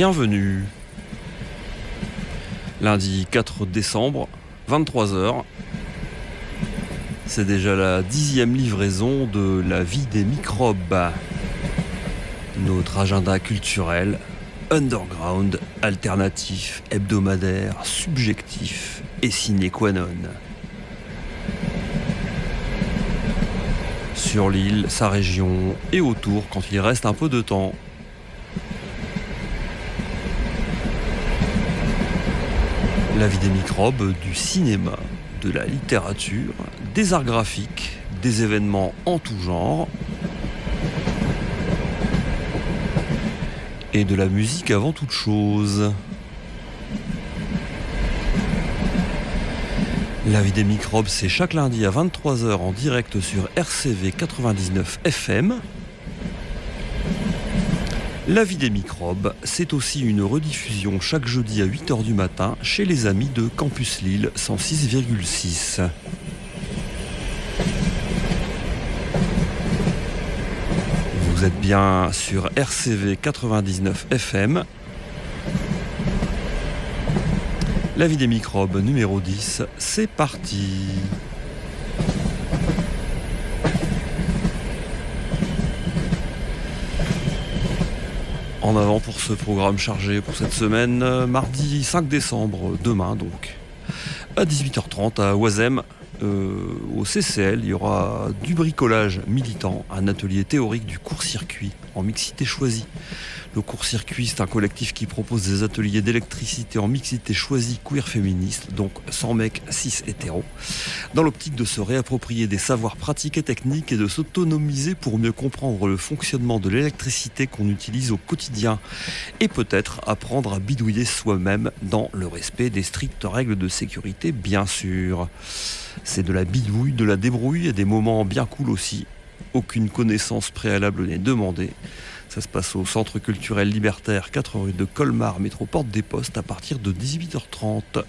Bienvenue. Lundi 4 décembre, 23h. C'est déjà la dixième livraison de La vie des microbes. Notre agenda culturel, underground, alternatif, hebdomadaire, subjectif et sine qua non. Sur l'île, sa région et autour quand il reste un peu de temps. La vie des microbes, du cinéma, de la littérature, des arts graphiques, des événements en tout genre, et de la musique avant toute chose. La vie des microbes, c'est chaque lundi à 23h en direct sur RCV 99 FM. La vie des microbes, c'est aussi une rediffusion chaque jeudi à 8h du matin chez les amis de Campus Lille 106,6. Vous êtes bien sur RCV 99 FM. La vie des microbes numéro 10, c'est parti. En avant pour ce programme chargé pour cette semaine, euh, mardi 5 décembre, demain donc, à 18h30 à Oisem, euh, au CCL, il y aura du bricolage militant, un atelier théorique du court-circuit en mixité choisie. Le court-circuit, c'est un collectif qui propose des ateliers d'électricité en mixité choisie queer féministe, donc sans mecs, 6 hétéros, dans l'optique de se réapproprier des savoirs pratiques et techniques et de s'autonomiser pour mieux comprendre le fonctionnement de l'électricité qu'on utilise au quotidien et peut-être apprendre à bidouiller soi-même dans le respect des strictes règles de sécurité, bien sûr. C'est de la bidouille, de la débrouille et des moments bien cool aussi. Aucune connaissance préalable n'est demandée. Ça se passe au Centre culturel libertaire 4 rue de Colmar, métro Porte des Postes, à partir de 18h30.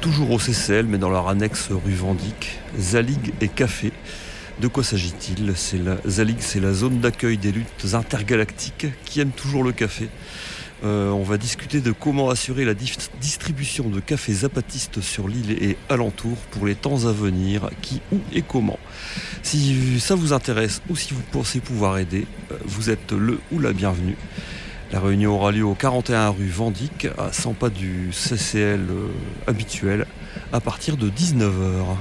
Toujours au CCL, mais dans leur annexe rue Vendic, Zalig et Café. De quoi s'agit-il C'est Zalig, c'est la zone d'accueil des luttes intergalactiques qui aiment toujours le café. Euh, on va discuter de comment assurer la distribution de cafés zapatistes sur l'île et alentour pour les temps à venir, qui, où et comment. Si ça vous intéresse ou si vous pensez pouvoir aider, euh, vous êtes le ou la bienvenue. La réunion aura lieu au 41 rue Vendic, à 100 pas du CCL euh, habituel, à partir de 19h.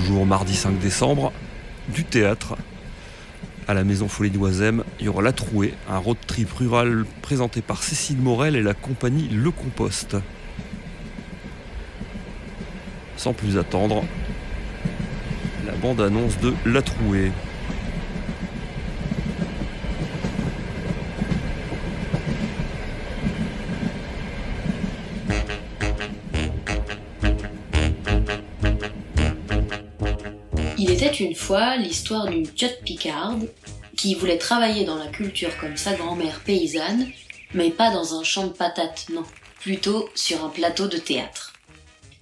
Toujours mardi 5 décembre, du théâtre. À la Maison Folie d'Oisem, il y aura La Trouée, un road trip rural présenté par Cécile Morel et la compagnie Le Compost. Sans plus attendre, la bande-annonce de La Trouée. Une fois l'histoire d'une tiote picarde qui voulait travailler dans la culture comme sa grand-mère paysanne, mais pas dans un champ de patates, non, plutôt sur un plateau de théâtre.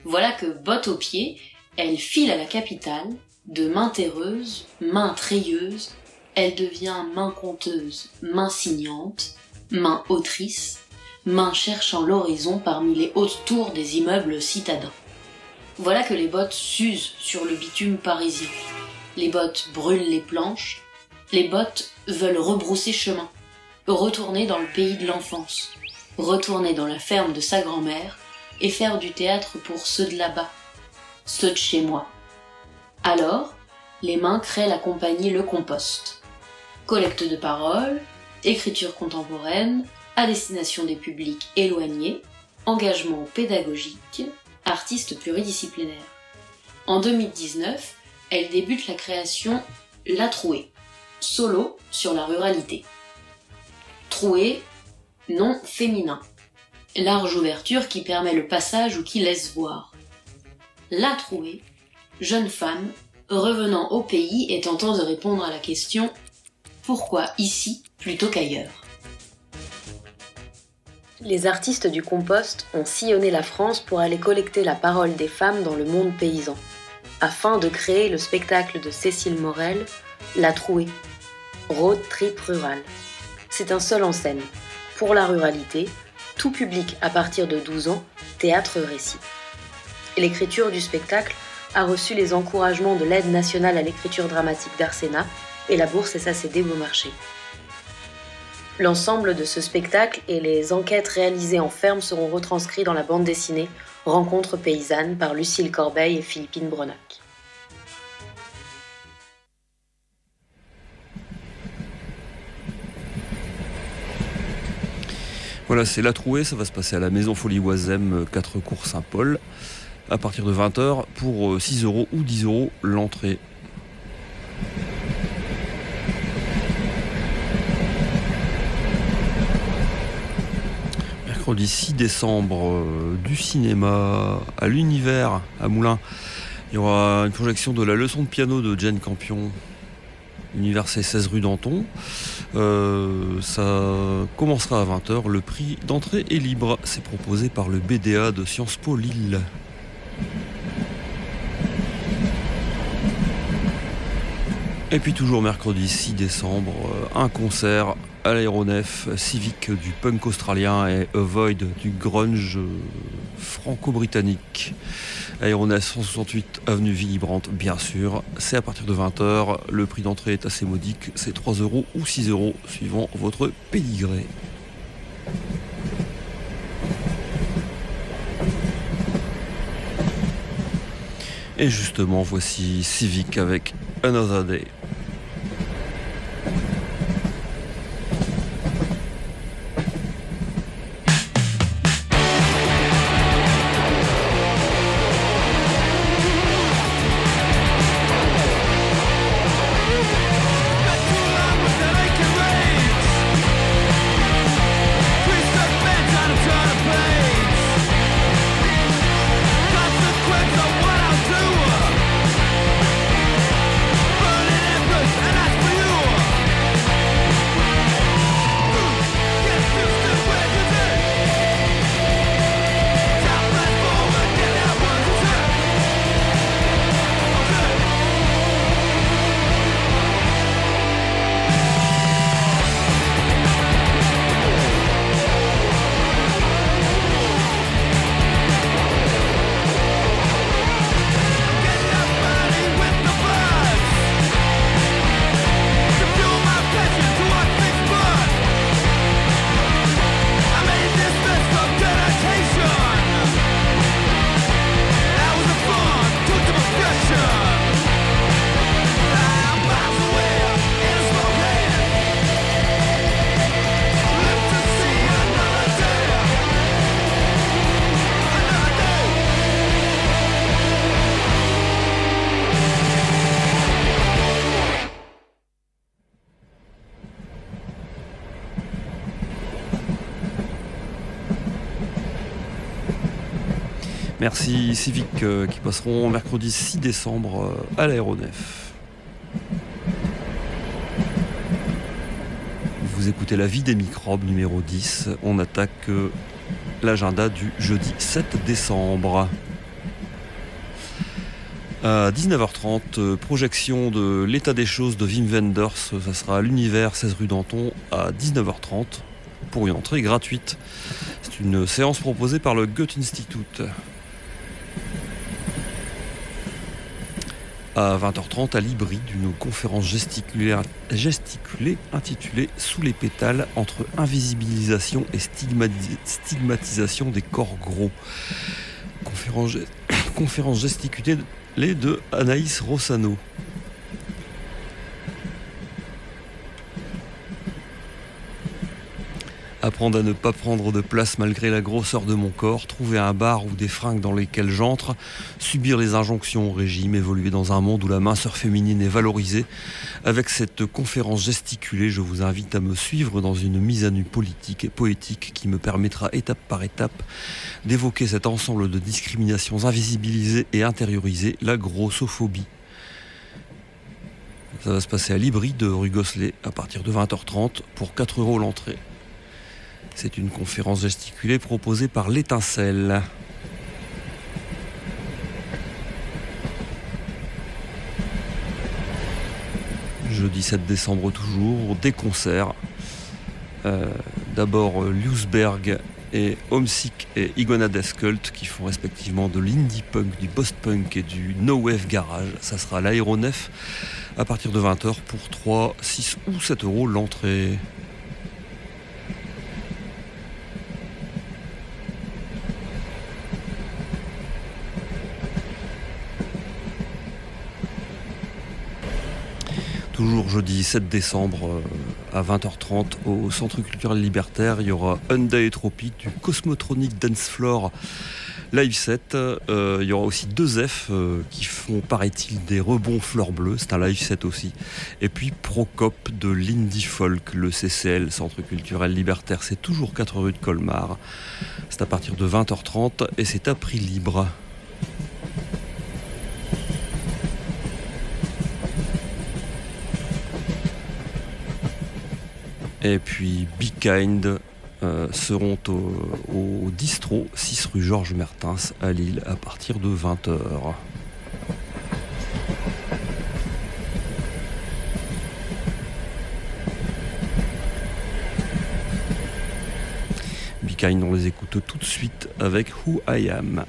Voilà que, botte aux pieds, elle file à la capitale, de main terreuse, main treilleuse, elle devient main conteuse, main signante, main autrice, main cherchant l'horizon parmi les hautes tours des immeubles citadins. Voilà que les bottes s'usent sur le bitume parisien. Les bottes brûlent les planches. Les bottes veulent rebrousser chemin, retourner dans le pays de l'enfance, retourner dans la ferme de sa grand-mère et faire du théâtre pour ceux de là-bas, ceux de chez moi. Alors, les mains créent la compagnie Le Compost. Collecte de paroles, écriture contemporaine, à destination des publics éloignés, engagement pédagogique, artiste pluridisciplinaire. En 2019, elle débute la création La Trouée, solo sur la ruralité. Trouée, nom féminin. Large ouverture qui permet le passage ou qui laisse voir. La Trouée, jeune femme, revenant au pays et tentant de répondre à la question Pourquoi ici plutôt qu'ailleurs? Les artistes du compost ont sillonné la France pour aller collecter la parole des femmes dans le monde paysan, afin de créer le spectacle de Cécile Morel, La Trouée, road trip rural. C'est un seul en scène, pour la ruralité, tout public à partir de 12 ans, théâtre-récit. L'écriture du spectacle a reçu les encouragements de l'aide nationale à l'écriture dramatique d'Arsena et la bourse SACD Beaumarchais. L'ensemble de ce spectacle et les enquêtes réalisées en ferme seront retranscrits dans la bande dessinée Rencontre paysanne par Lucille Corbeil et Philippine Brenac. Voilà, c'est La Trouée, ça va se passer à la Maison Folie Oisem, 4 cours Saint-Paul, à partir de 20h pour 6 euros ou 10 euros l'entrée. Mercredi 6 décembre, du cinéma à l'univers à Moulins. Il y aura une projection de la leçon de piano de Jane Campion, univers 16 rue Danton. Euh, ça commencera à 20h. Le prix d'entrée est libre. C'est proposé par le BDA de Sciences Po Lille. Et puis toujours mercredi 6 décembre, euh, un concert à l'aéronef civique du punk australien et Avoid du grunge franco-britannique. Aéronef 168 avenue Brandt, bien sûr. C'est à partir de 20h. Le prix d'entrée est assez modique. C'est 3 euros ou 6 euros suivant votre pédigré. Et justement, voici Civic avec Another Day. Merci Civic euh, qui passeront mercredi 6 décembre euh, à l'aéronef. Vous écoutez La vie des microbes numéro 10. On attaque euh, l'agenda du jeudi 7 décembre. À 19h30, projection de l'état des choses de Wim Wenders. Ça sera à l'univers 16 rue Danton à 19h30 pour une entrée gratuite. C'est une séance proposée par le Goethe Institut. À 20h30 à l'hybride d'une conférence gesticulée, intitulée Sous les pétales entre invisibilisation et stigmatisation des corps gros. Conférence, conférence gesticulée de Anaïs Rossano. Apprendre à ne pas prendre de place malgré la grosseur de mon corps, trouver un bar ou des fringues dans lesquelles j'entre, subir les injonctions au régime, évoluer dans un monde où la minceur féminine est valorisée. Avec cette conférence gesticulée, je vous invite à me suivre dans une mise à nu politique et poétique qui me permettra étape par étape d'évoquer cet ensemble de discriminations invisibilisées et intériorisées, la grossophobie Ça va se passer à Libri de rue Gosselet à partir de 20h30 pour 4 euros l'entrée. C'est une conférence gesticulée proposée par l'étincelle. Jeudi 7 décembre toujours, des concerts. Euh, D'abord Liusberg et Homesick et Igona Cult qui font respectivement de l'indie punk, du post-punk et du no wave garage. Ça sera l'aéronef à partir de 20h pour 3, 6 ou 7 euros l'entrée. Toujours jeudi 7 décembre euh, à 20h30 au Centre culturel libertaire, il y aura Hyundai Tropic du Cosmotronic Dance Floor live set. Euh, il y aura aussi deux F euh, qui font, paraît-il, des rebonds fleurs bleues. C'est un live set aussi. Et puis Procop de l'Indie Folk, le CCL, Centre culturel libertaire. C'est toujours 4 rue de Colmar. C'est à partir de 20h30 et c'est à prix libre. Et puis Be Kind euh, seront au, distro 6 rue Georges Mertens à Lille à partir de 20h. Be Kind, on les écoute tout de suite avec Who I Am.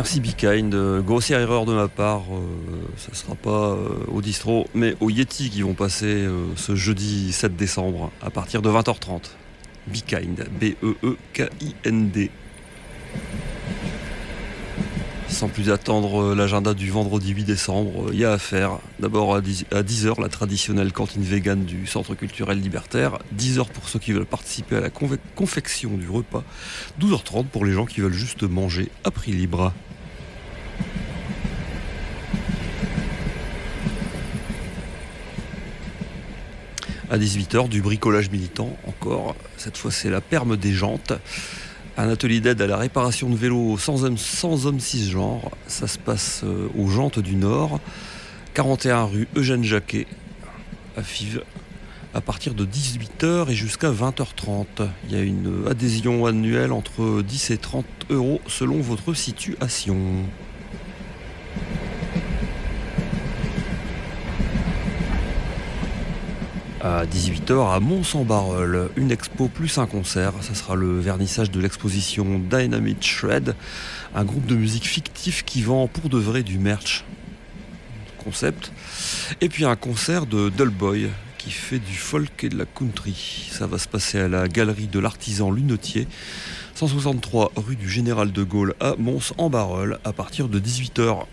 Merci Be Kind. Euh, grossière erreur de ma part, euh, ça ne sera pas euh, au distro, mais au Yeti qui vont passer ce jeudi 7 décembre à partir de 20h30. Be Kind, B-E-E-K-I-N-D. Sans plus attendre l'agenda du vendredi 8 décembre, il y a à faire. D'abord à 10h, la traditionnelle cantine vegan du Centre culturel libertaire. 10h pour ceux qui veulent participer à la confection du repas. 12h30 pour les gens qui veulent juste manger à prix libre. À 18h, du bricolage militant encore. Cette fois, c'est la perme des jantes. Un atelier d'aide à la réparation de vélos sans hommes, sans hommes cisgenres. Ça se passe euh, aux Jantes du Nord, 41 rue Eugène Jacquet, à Fives, à partir de 18h et jusqu'à 20h30. Il y a une adhésion annuelle entre 10 et 30 euros selon votre situation. À 18h à Mont-Saint-Barreul. Une expo plus un concert. Ça sera le vernissage de l'exposition Dynamite Shred, un groupe de musique fictif qui vend pour de vrai du merch. Concept. Et puis un concert de Dullboy qui fait du folk et de la country. Ça va se passer à la galerie de l'artisan lunetier, 163 rue du Général de Gaulle à Mons-en-Barreul à partir de 18h.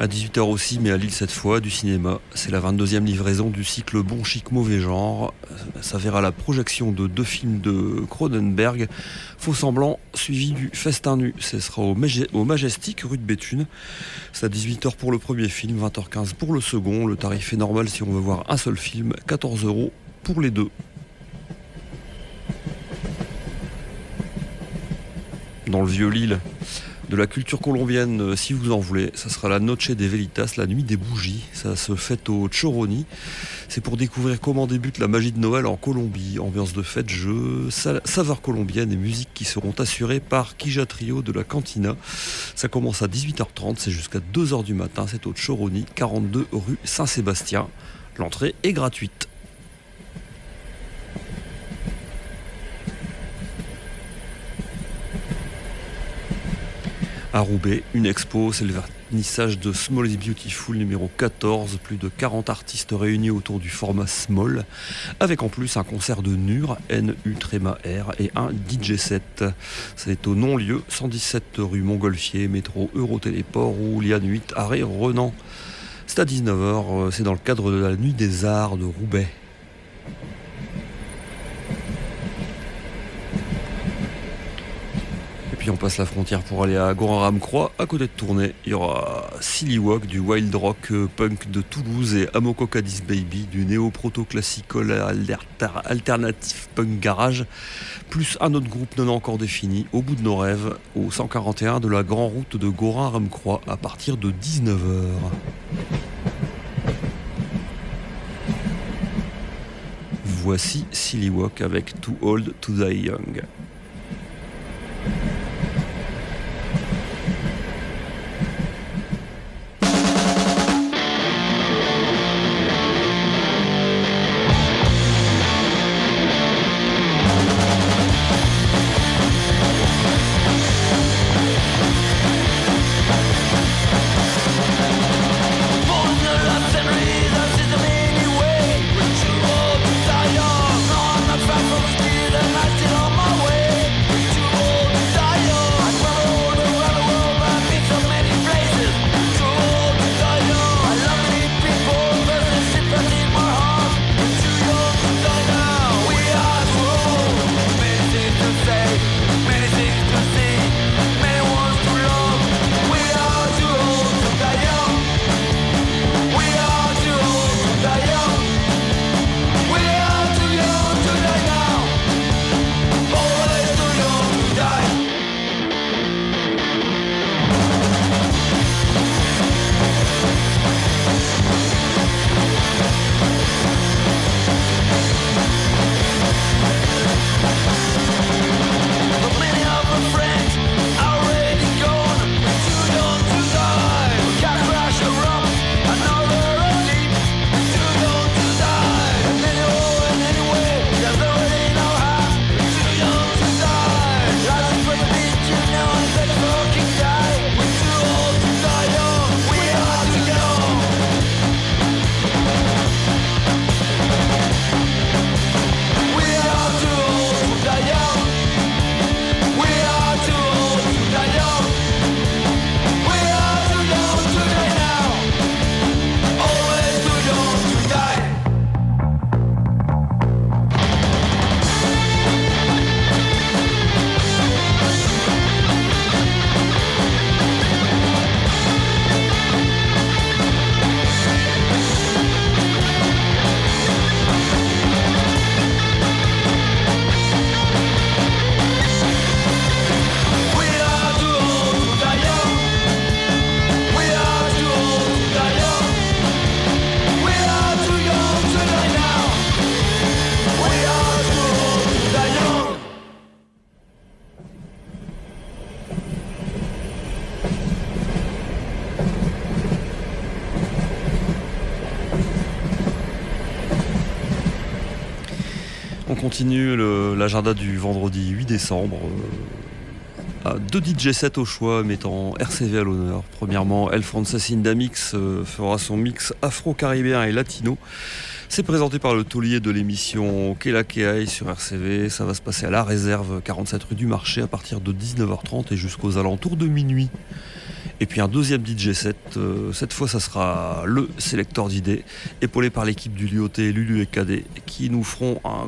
À 18h aussi, mais à Lille cette fois, du cinéma. C'est la 22e livraison du cycle Bon Chic Mauvais Genre. Ça verra la projection de deux films de Cronenberg, Faux Semblant, suivi du Festin Nu. Ce sera au, Majestic, rue de Béthune. C'est à 18h pour le premier film, 20h15 pour le second. Le tarif est normal si on veut voir un seul film, 14 euros pour les deux. Dans le vieux Lille, de la culture colombienne, euh, si vous en voulez. Ça sera la Noche des Velitas, la nuit des bougies. Ça se fête au Choroni. C'est pour découvrir comment débute la magie de Noël en Colombie. Ambiance de fête, jeux, saveur colombienne et musique qui seront assurées par Kija Trio de la Cantina. Ça commence à 18h30, c'est jusqu'à 2h du matin. C'est au Choroni, 42 rue Saint-Sébastien. L'entrée est gratuite. À Roubaix, une expo, c'est le vernissage de Small is Beautiful numéro 14, plus de 40 artistes réunis autour du format Small, avec en plus un concert de NUR, NU Tréma R, et un DJ set. C'est au non-lieu, 117 rue Montgolfier, métro Eurotéléport ou Liane 8, arrêt Renan. C'est à 19h, euh, c'est dans le cadre de la Nuit des Arts de Roubaix. Puis on passe la frontière pour aller à Gorin-Ramcroix, à côté de Tournai. Il y aura Silly Walk du wild rock euh, punk de Toulouse et Amoko Cadiz Baby du néo-proto-classical alternatif punk garage, plus un autre groupe non encore défini, au bout de nos rêves, au 141 de la grande route de Gorin-Ramcroix à partir de 19h. Voici Silly Walk avec Too Old to Die Young. L'agenda du vendredi 8 décembre. Euh, deux DJ sets au choix mettant RCV à l'honneur. Premièrement, El Frances Indamix euh, fera son mix afro-caribéen et latino. C'est présenté par le taulier de l'émission Kela sur RCV. Ça va se passer à la réserve 47 rue du Marché à partir de 19h30 et jusqu'aux alentours de minuit. Et puis un deuxième DJ set, euh, cette fois ça sera le sélecteur d'idées, épaulé par l'équipe du Lyoté, Lulu et Cadet, qui nous feront un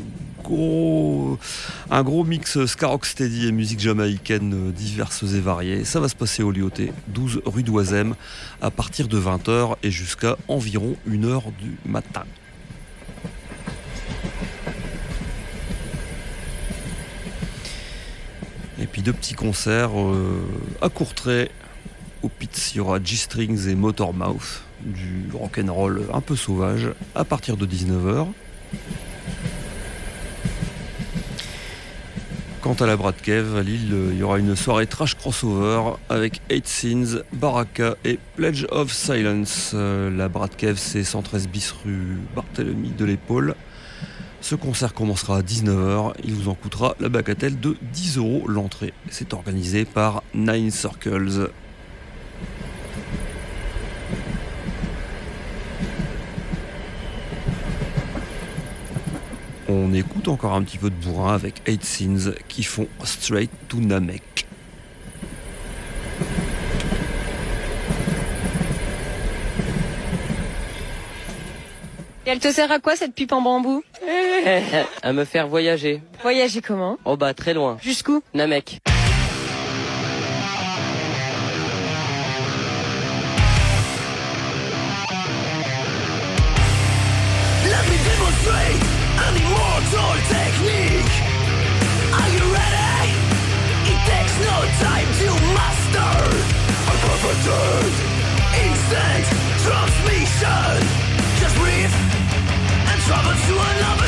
un gros mix ska steady et musique jamaïcaine diverses et variées. Ça va se passer au Lyoté, 12 rue d'Oisem, à partir de 20h et jusqu'à environ 1h du matin. Et puis deux petits concerts euh, à Courtrai au Pits, il y aura G-Strings et Motormouth, du rock'n'roll un peu sauvage, à partir de 19h. Quant à la Bradkev, à Lille, il y aura une soirée trash crossover avec 8 Sins, Baraka et Pledge of Silence. La Bradkev, c'est 113 bis rue Barthélemy de l'Épaule. Ce concert commencera à 19h. Il vous en coûtera la bagatelle de 10 euros l'entrée. C'est organisé par Nine Circles. On écoute encore un petit peu de bourrin avec 8 Sins qui font Straight to Namek. Et elle te sert à quoi cette pipe en bambou À me faire voyager. Voyager comment? Oh bah très loin. Jusqu'où? Namek. A instant transmission. Just breathe and travel to another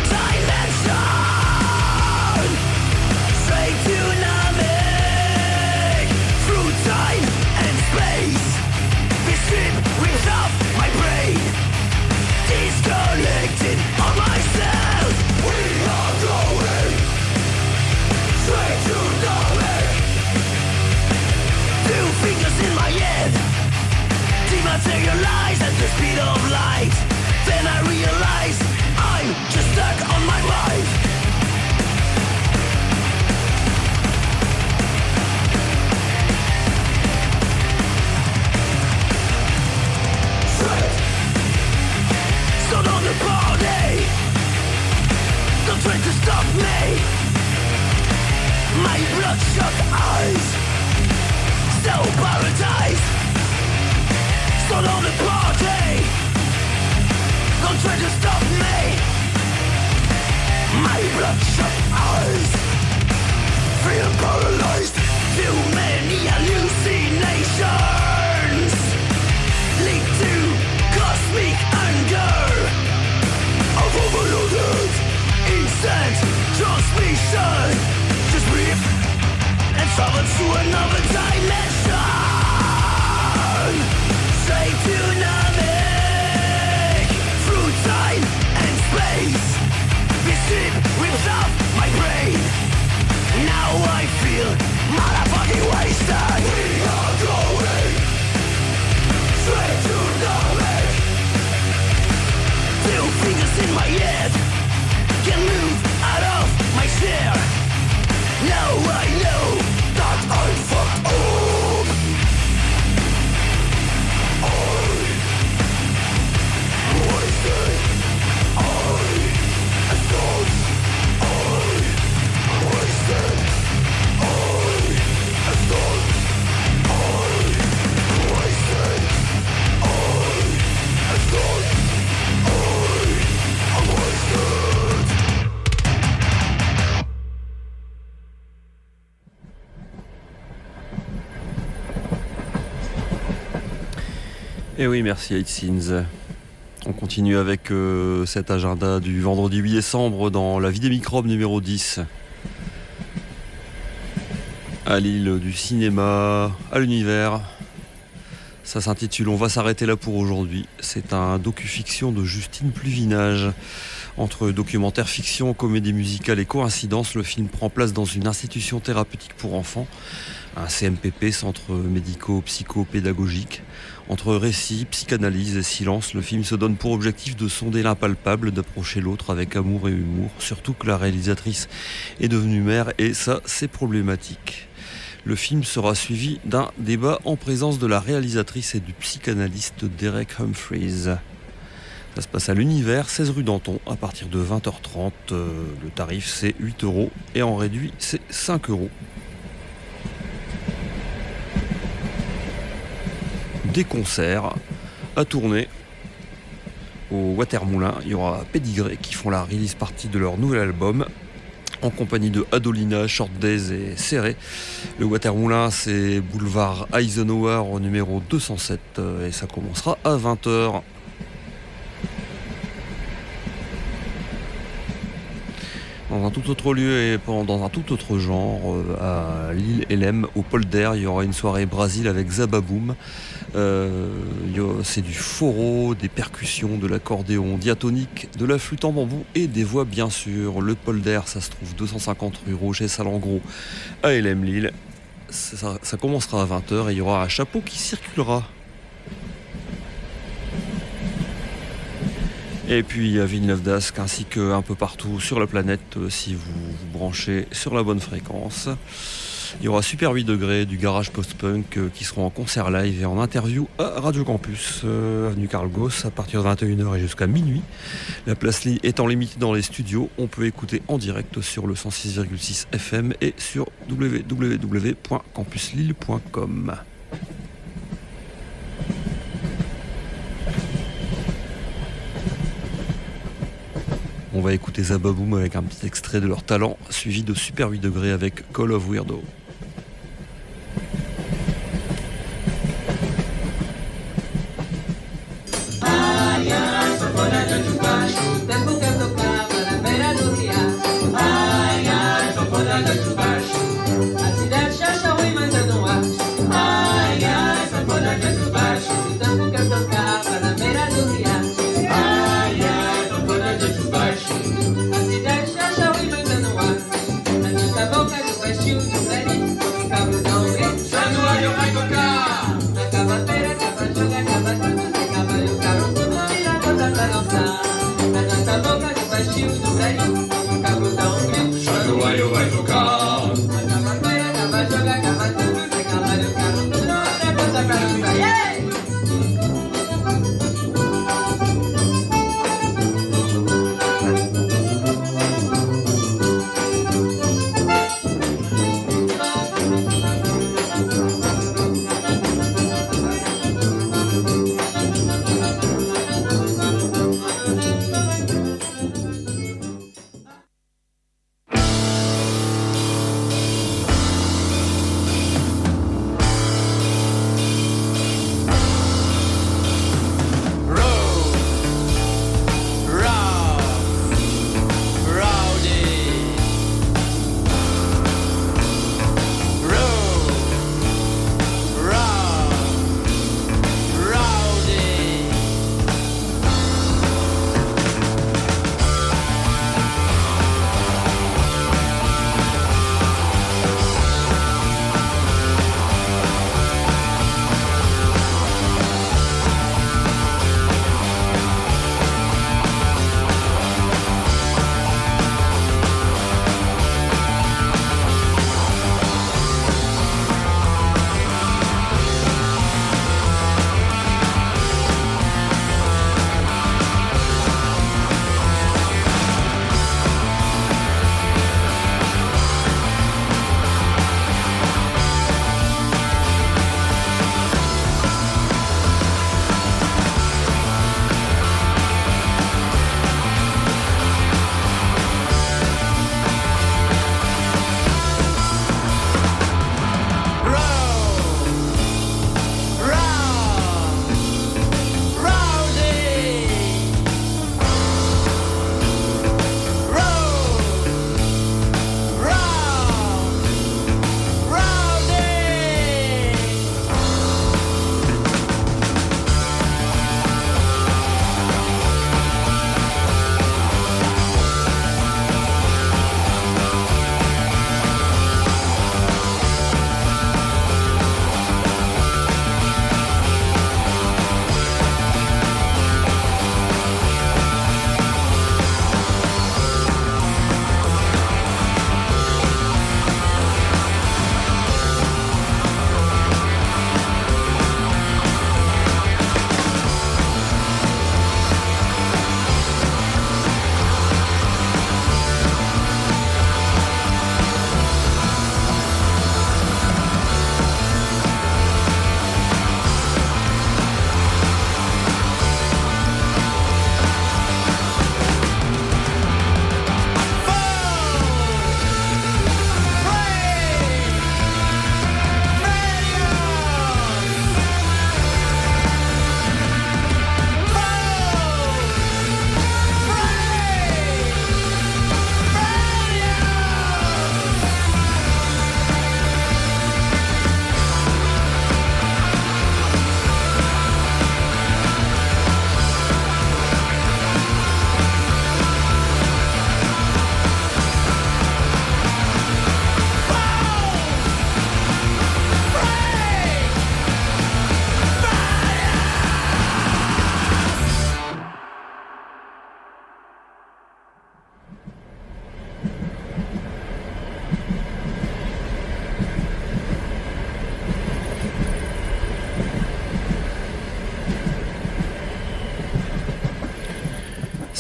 materialize at the speed of light Then I realize I'm just stuck Et eh oui, merci 8 Sins. On continue avec euh, cet agenda du vendredi 8 décembre dans la vie des microbes numéro 10. À l'île du cinéma, à l'univers. Ça s'intitule On va s'arrêter là pour aujourd'hui. C'est un docu-fiction de Justine Pluvinage. Entre documentaire, fiction, comédie musicale et coïncidence, le film prend place dans une institution thérapeutique pour enfants, un CMPP, centre médico-psycho-pédagogique. Entre récit, psychanalyse et silence, le film se donne pour objectif de sonder l'impalpable, d'approcher l'autre avec amour et humour, surtout que la réalisatrice est devenue mère et ça, c'est problématique. Le film sera suivi d'un débat en présence de la réalisatrice et du psychanalyste Derek Humphreys. Ça se passe à l'univers, 16 rue Danton, à partir de 20h30. Euh, le tarif c'est 8 euros et en réduit c'est 5 euros. Des concerts à tourner au Watermoulin. Il y aura Pédigré qui font la release partie de leur nouvel album en compagnie de Adolina, Short Days et Serré. Le Watermoulin, c'est boulevard Eisenhower au numéro 207 euh, et ça commencera à 20h. Dans un tout autre lieu et dans un tout autre genre, euh, à l'île Elem, au polder, il y aura une soirée Brésil avec Zababoom. Euh, c'est du foro, des percussions, de l'accordéon diatonique, de la flûte en bambou et des voix bien sûr. Le polder, ça se trouve 250 rue Roger Salengros à Elem Lille. Ça, ça commencera à 20h et il y aura un chapeau qui circulera Et puis à Villeneuve d'Ascq ainsi qu'un peu partout sur la planète euh, si vous vous branchez sur la bonne fréquence. Il y aura Super 8 degrés du garage post-punk euh, qui seront en concert live et en interview à Radio Campus, euh, avenue Carl Goss, à partir de 21h et jusqu'à minuit. La place étant limitée dans les studios, on peut écouter en direct sur le 106,6 FM et sur www.campuslille.com. On va écouter Zababoom avec un petit extrait de leur talent, suivi de Super 8 degrés avec Call of Weirdo. Bona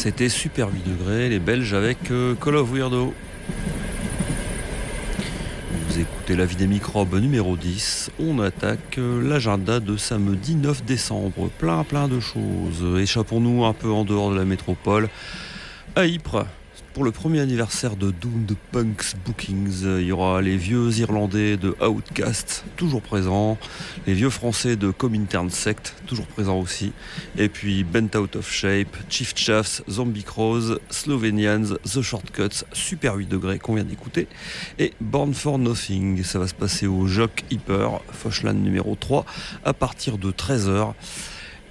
c'était Super 8 degrés, les Belges avec euh, Call of Weirdo. Vous écoutez la vie des microbes numéro 10. On attaque euh, l'agenda de samedi 9 décembre. Plein plein de choses. Échappons-nous un peu en dehors de la métropole. À Ypres, pour le premier anniversaire de Doom Punks Bookings, il y aura les vieux Irlandais de Outcast, toujours présents, les vieux Français de Comintern Sect, toujours présents aussi, et puis Bent Out of Shape, Chief Chaffs, Zombie Crows, Slovenians, The Shortcuts, Super 8 degrés qu'on vient d'écouter, et Born for Nothing. Ça va se passer au Jock Hyper, Foshland numéro 3, à partir de 13h.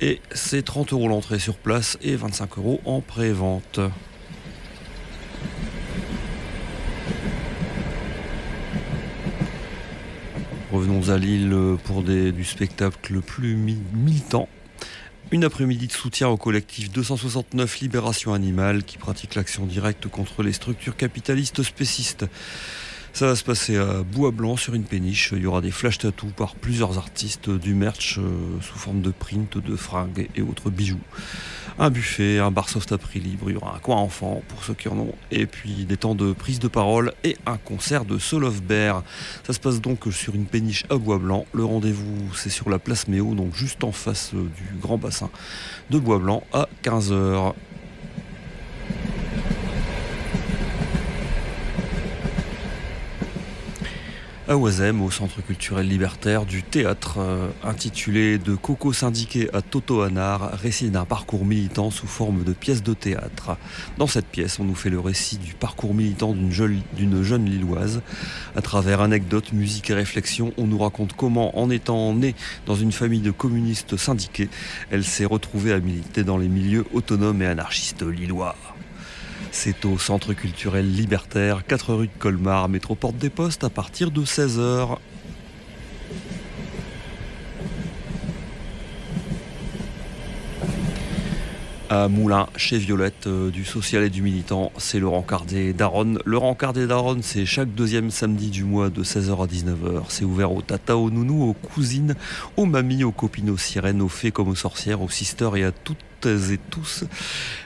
Et c'est 30 euros l'entrée sur place et 25 euros en pré-vente. Revenons à Lille pour du spectacle plus mi- militant. Une après-midi de soutien au collectif 269 Libération Animale qui pratique l'action directe contre les structures capitalistes spécistes. Ça va se passer à Bois Blanc sur une péniche. Il y aura des flash tattoos par plusieurs artistes, du merch euh, sous forme de print, de fringues et autres bijoux. Un buffet, un bar soft à prix libre, il y aura un coin enfant pour ceux qui en ont, et puis des temps de prise de parole et un concert de Soul Bear. Ça se passe donc sur une péniche à Bois Blanc. Le rendez-vous c'est sur la place Méo, donc juste en face euh, du grand bassin de Bois Blanc à 15h. À Oisem, au Centre culturel libertaire du théâtre, euh, intitulé De Coco syndiqué à Toto Hanar, récit d'un parcours militant sous forme de pièce de théâtre. Dans cette pièce, on nous fait le récit du parcours militant d'une jeune, Lilloise. À travers anecdotes, musique et réflexions, on nous raconte comment, en étant née dans une famille de communistes syndiqués, elle s'est retrouvée à militer dans les milieux autonomes et anarchistes lillois. C'est au Centre culturel libertaire, 4 rue de Colmar, métro Porte des Postes, à partir de 16h. À Moulins, chez Violette, euh, du social et du militant, c'est Laurent Cardet Daronne. Laurent Cardet Daronne, c'est chaque deuxième samedi du mois de 16h à 19h. C'est ouvert aux tatas, aux nounous, aux cousines, aux mamies, aux copines, aux sirènes, aux fées comme aux sorcières, aux sisters et à toutes et tous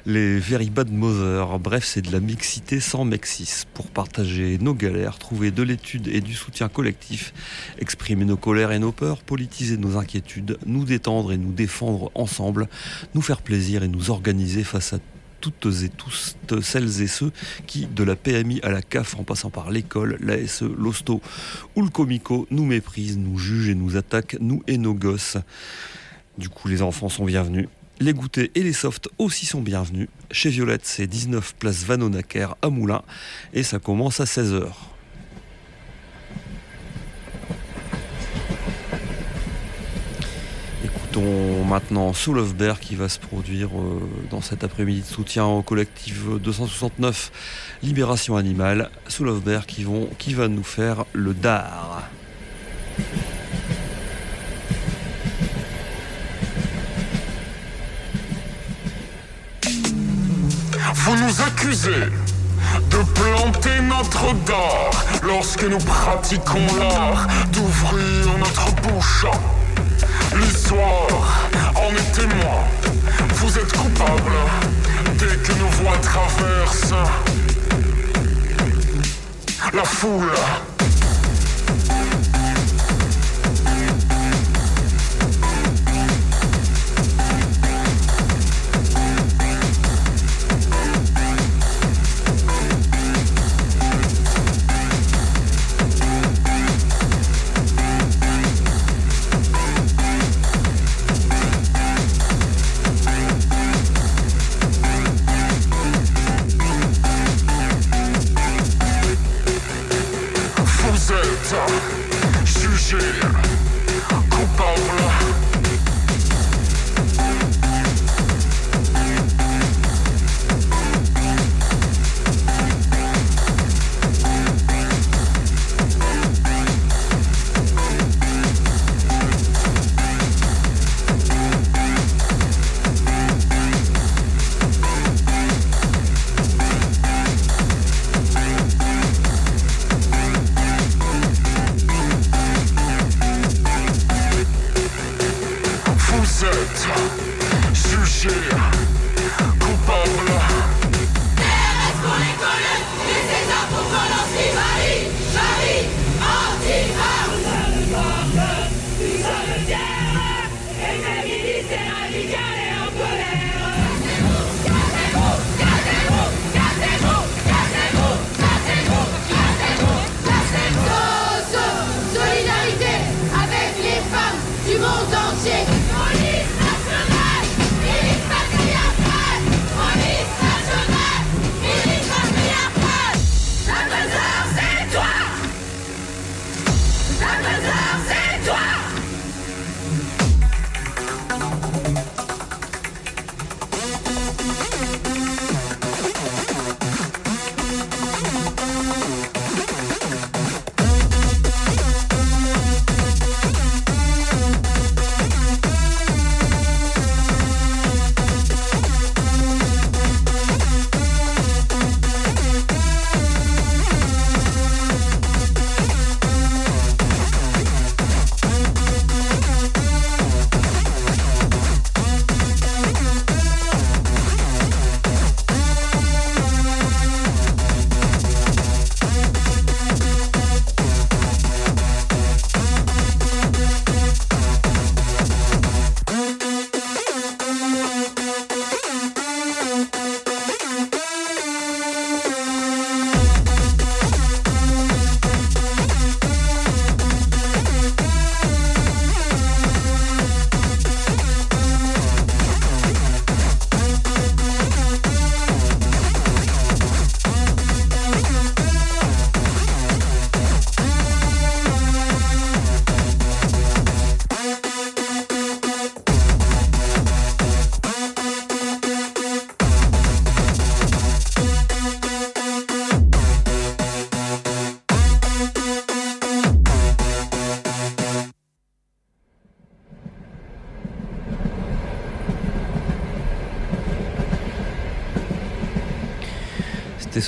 les very bad mothers. Bref, c'est de la mixité sans mexis pour partager nos galères, trouver de l'étude et du soutien collectif, exprimer nos colères et nos peurs, politiser nos inquiétudes, nous détendre et nous défendre ensemble, nous faire plaisir et nous organiser face à toutes et tous celles et ceux qui, de la PMI à la CAF en passant par l'école, l'ASE, l'hosto ou le comico, nous méprisent, nous jugent et nous attaquent, nous et nos gosses. Du coup, les enfants sont bienvenus. Les goûters et les softs aussi sont bienvenus. Chez Violette, c'est 19 place Vanonaker à Moulins et ça commence à 16h. Écoutons maintenant Soul of Bear qui va se produire euh, dans cet après-midi de soutien au collectif 269 Libération Animale. Soul of Bear qui va nous faire le dard. Vous nous accusez de planter notre dard lorsque nous pratiquons l'art d'ouvrir notre bouche. L'histoire en est témoin. Vous êtes coupable dès que nos voix traversent la foule.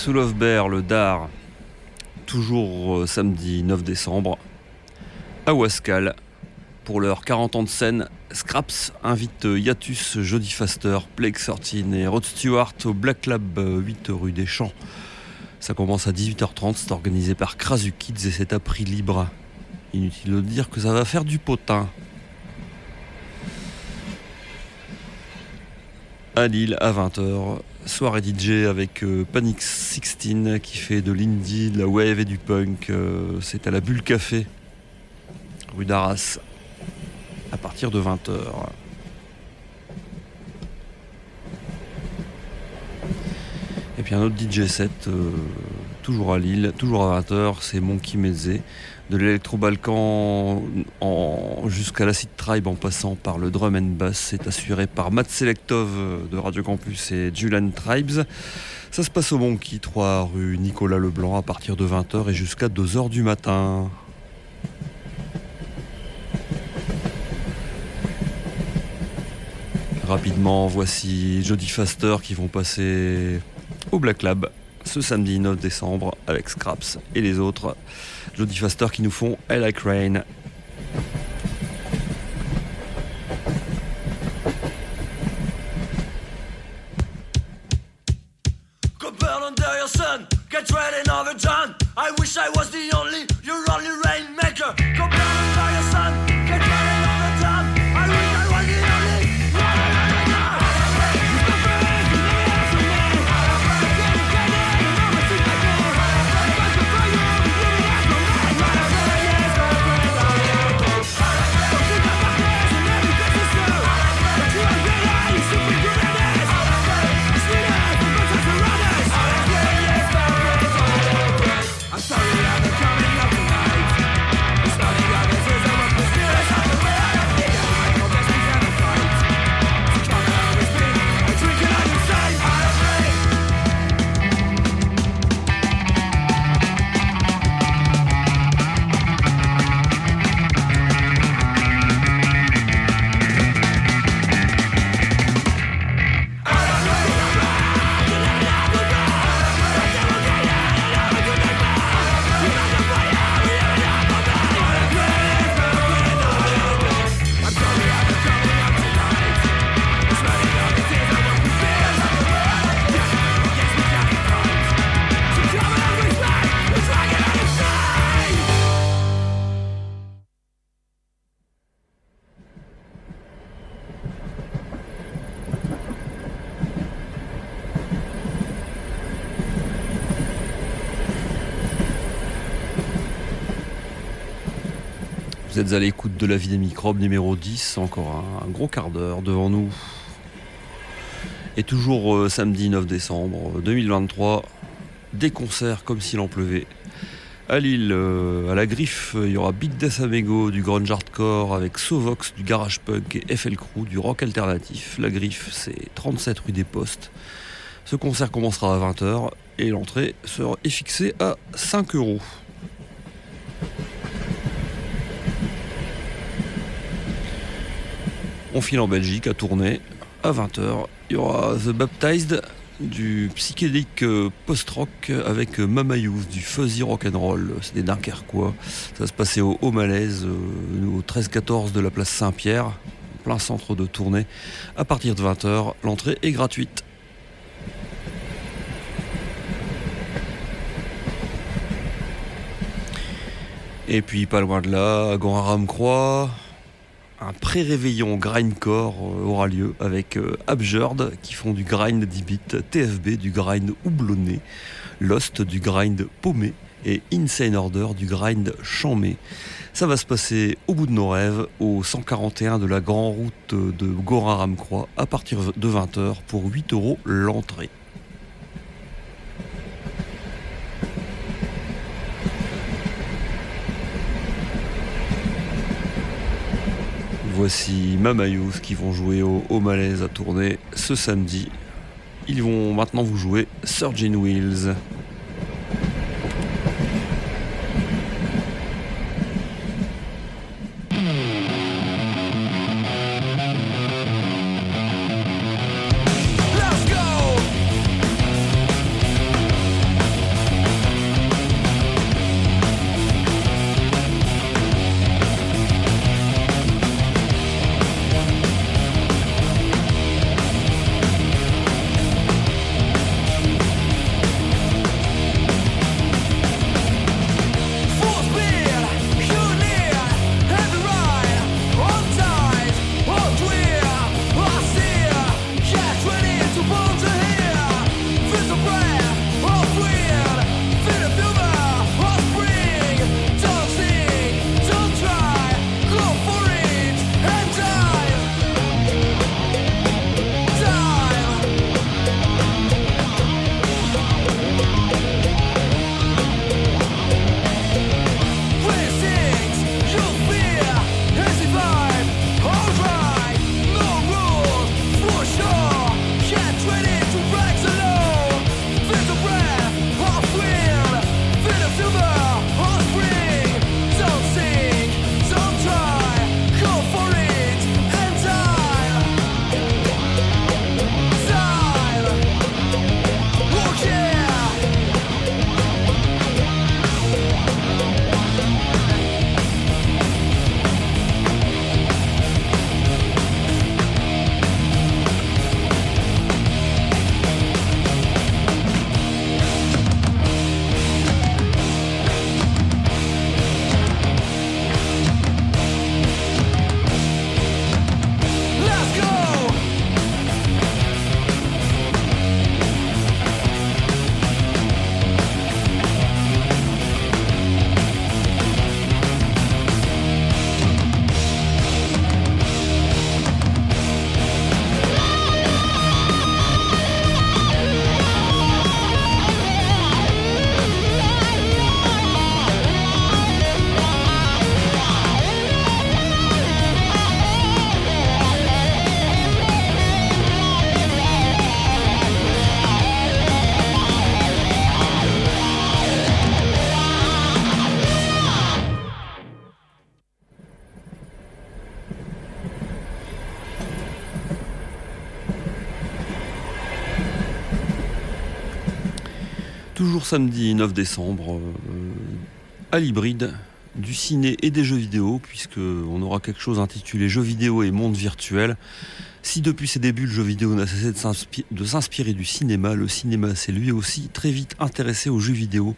Of Bear, le Dar, toujours euh, samedi 9 décembre, à Wascal. Pour leur 40 ans de scène, Scraps invite Yatus, Jody Faster, Plague 13 et Rod Stewart au Black Lab 8 rue des Champs. Ça commence à 18h30, c'est organisé par Krasu Kids et c'est à prix libre. Inutile de dire que ça va faire du potin. À Lille, à 20h, soirée DJ avec euh, Panic 16 qui fait de l'indie, de la wave et du punk. Euh, c'est à la Bulle Café, rue d'Arras, à partir de 20h. Et puis un autre DJ set, euh, toujours à Lille, toujours à 20h, c'est Monkey Meze. De l'électro-balkan jusqu'à l'acid tribe en passant par le drum and bass, c'est assuré par Matt Selektov de Radio Campus et Julian Tribes. Ça se passe au Monkey, 3 rue Nicolas Leblanc à partir de 20h et jusqu'à 2h du matin. Rapidement, voici Jody Faster qui vont passer au Black Lab ce samedi 9 décembre avec Scraps et les autres. Jody Faster qui nous font I Like Rain. À l'écoute de la vie des microbes numéro 10, encore un, gros quart d'heure devant nous. Et toujours euh, samedi 9 décembre 2023, des concerts comme s'il en pleuvait. À Lille, euh, à la Griffe, il y aura Big Death Amego du grunge hardcore avec Sovox du garage punk et FL Crew du rock alternatif. La Griffe, c'est 37 rue des Postes. Ce concert commencera à 20h et l'entrée sera est fixée à 5 euros. On file en Belgique à tourner à 20h. Il y aura The Baptized du psychédélique euh, post-rock avec euh, Mama du fuzzy rock and roll. C'est des Dunkerquois. Ça se passer au Haut Malaise, euh, au 13-14 de la place Saint-Pierre, plein centre de tournée. À partir de 20h, l'entrée est gratuite. Et puis pas loin de là, Grand Croix, un pré-réveillon grindcore euh, aura lieu avec euh, Abjurd qui font du grind 10 bits, TFB du grind houblonné, Lost du grind paumé et Insane Order du grind chamé. Ça va se passer au bout de nos rêves, au 141 de la grande route de Gorin-Ramcroix à partir de 20h pour 8 euros l'entrée. Voici Mama qui vont jouer au, au Malaise à tourner ce samedi. Ils vont maintenant vous jouer Surgeon Wheels. Samedi 9 décembre, euh, à l'hybride, du ciné et des jeux vidéo, puisque on aura quelque chose intitulé Jeux vidéo et monde virtuel. Si depuis ses débuts le jeu vidéo n'a cessé de s'inspirer du cinéma, le cinéma s'est lui aussi très vite intéressé aux jeux vidéo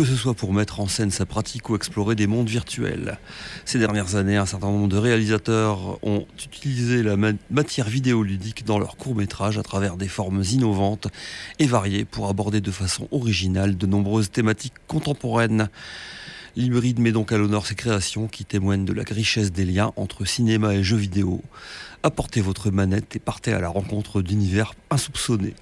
que ce soit pour mettre en scène sa pratique ou explorer des mondes virtuels. Ces dernières années, un certain nombre de réalisateurs ont utilisé la matière vidéoludique dans leurs courts-métrages à travers des formes innovantes et variées pour aborder de façon originale de nombreuses thématiques contemporaines. L'hybride met donc à l'honneur ces créations qui témoignent de la richesse des liens entre cinéma et jeux vidéo. Apportez votre manette et partez à la rencontre d'univers insoupçonnés.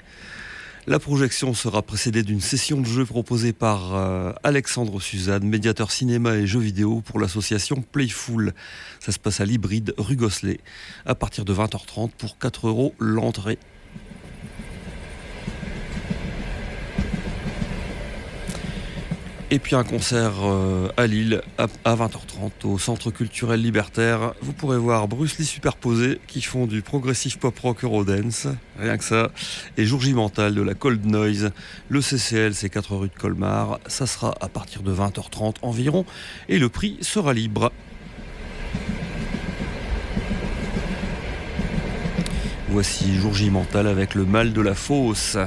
La projection sera précédée d'une session de jeu proposée par euh, Alexandre Suzanne, médiateur cinéma et jeux vidéo pour l'association Playful. Ça se passe à l'hybride rue Gosselet à partir de 20h30 pour 4 euros l'entrée. Et puis un concert euh, à Lille à 20h30 au Centre culturel libertaire. Vous pourrez voir Bruce Lee superposé qui font du progressif pop rock Eurodance, rien que ça. Et Jour Mental de la Cold Noise. Le CCL, c'est 4 rue de Colmar. Ça sera à partir de 20h30 environ. Et le prix sera libre. Voici Jour Mental avec le mal de la fosse.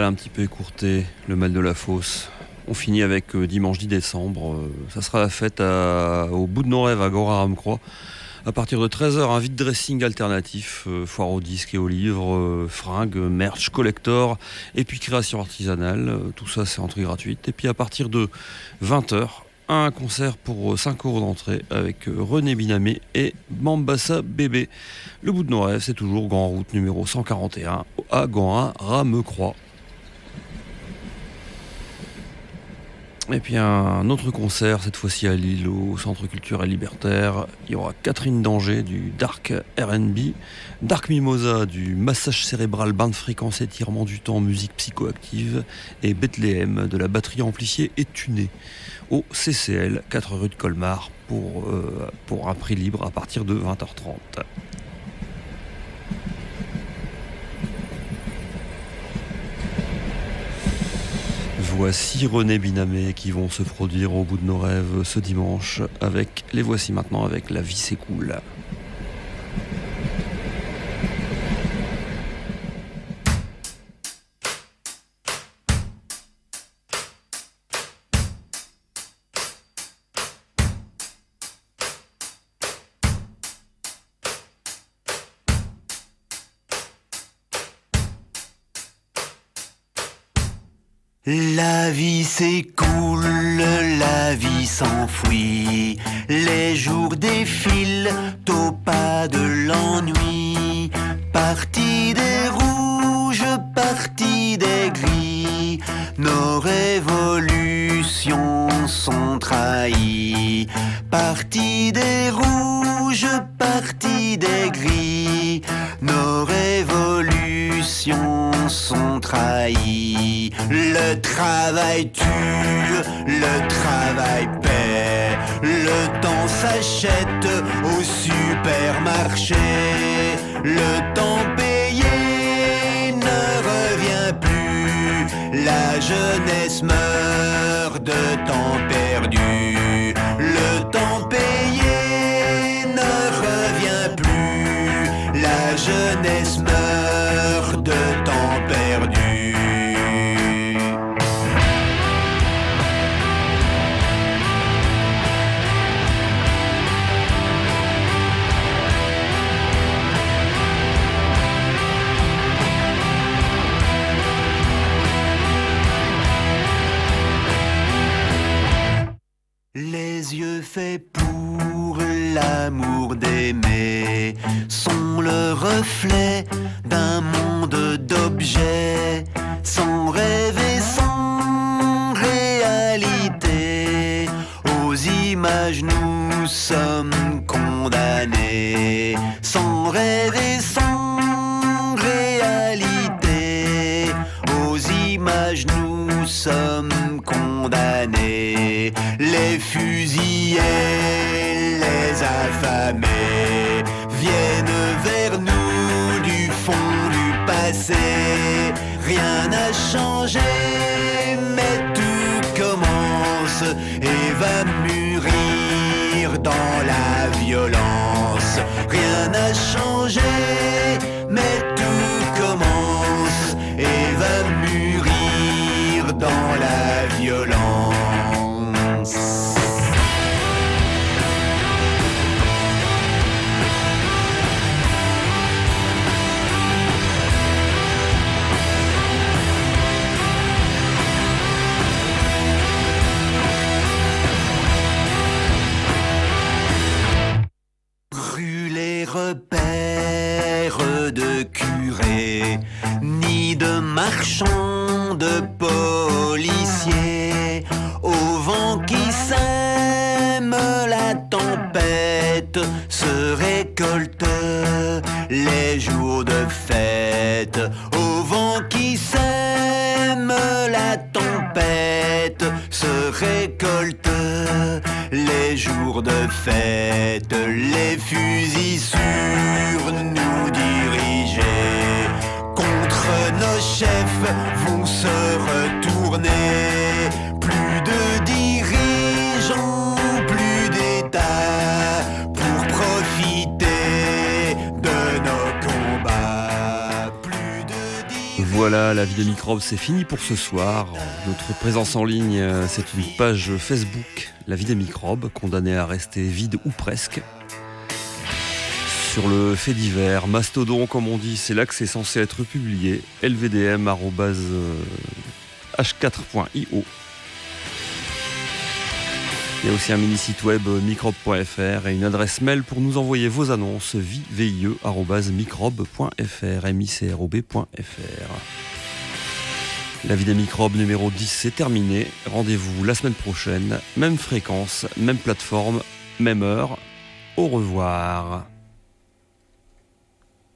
Un petit peu écourté, le mal de la fosse. On finit avec euh, dimanche 10 décembre. euh, ça sera la fête au bout de nos rêves à Gora-Ramcroix. À partir de 13h, un vide dressing alternatif, euh, foire aux disques et aux livres, fringues, merch, collector, et puis création artisanale. Tout ça, c'est entrée gratuite. Et puis à partir de 20h, un concert pour euh, 5 euros d'entrée avec René Binamé et Mambassa Bébé. Le bout de nos rêves, c'est toujours Grand Route numéro 141 à Gand, Ramecroix. Et puis un autre concert, cette fois-ci à Lille, au Centre culturel libertaire. Il y aura Catherine Danger du Dark RB, Dark Mimosa du massage cérébral, bain de fréquence, étirement du temps, musique psychoactive, et Bethléem de la batterie amplifiée et tunée au CCL, 4 rue de Colmar, pour, euh, pour un prix libre à partir de 20h30. Voici René Binamé qui vont se produire au bout de nos rêves ce dimanche avec les voici maintenant avec La vie c'est La vie cool, la vie s'enfuit, les jours défilent au pas de l'ennui. Parti des rouges, parti des gris, nos révolutions sont trahies. Parti des rouges, parti des gris, nos révolutions sont trahies. Le travail tue, le travail paie, le temps s'achète au supermarché. Le temps payé ne revient plus, la jeunesse meurt de temps perdu. Le temps payé ne revient plus, la jeunesse Faits pour l'amour d'aimer sont le reflet d'un monde d'objets sans rêve et sans réalité. Aux images nous sommes condamnés sans rêve et sans réalité. Aux images nous sommes. Les fusillés, les affamés viennent vers nous du fond du passé. Rien n'a changé, c'est fini pour ce soir. Notre présence en ligne, euh, c'est une page Facebook, La vie des microbes, condamnée à rester vide ou presque. Sur le fait divers, Mastodon, comme on dit, c'est là que c'est censé être publié. lvdm.h4.io. Il y a aussi un mini site web euh, microbe.fr et une adresse mail pour nous envoyer vos annonces vie.microbe.fr microb.fr. La vie des microbes numéro 10 c'est terminé. Rendez-vous la semaine prochaine, même fréquence, même plateforme, même heure. Au revoir.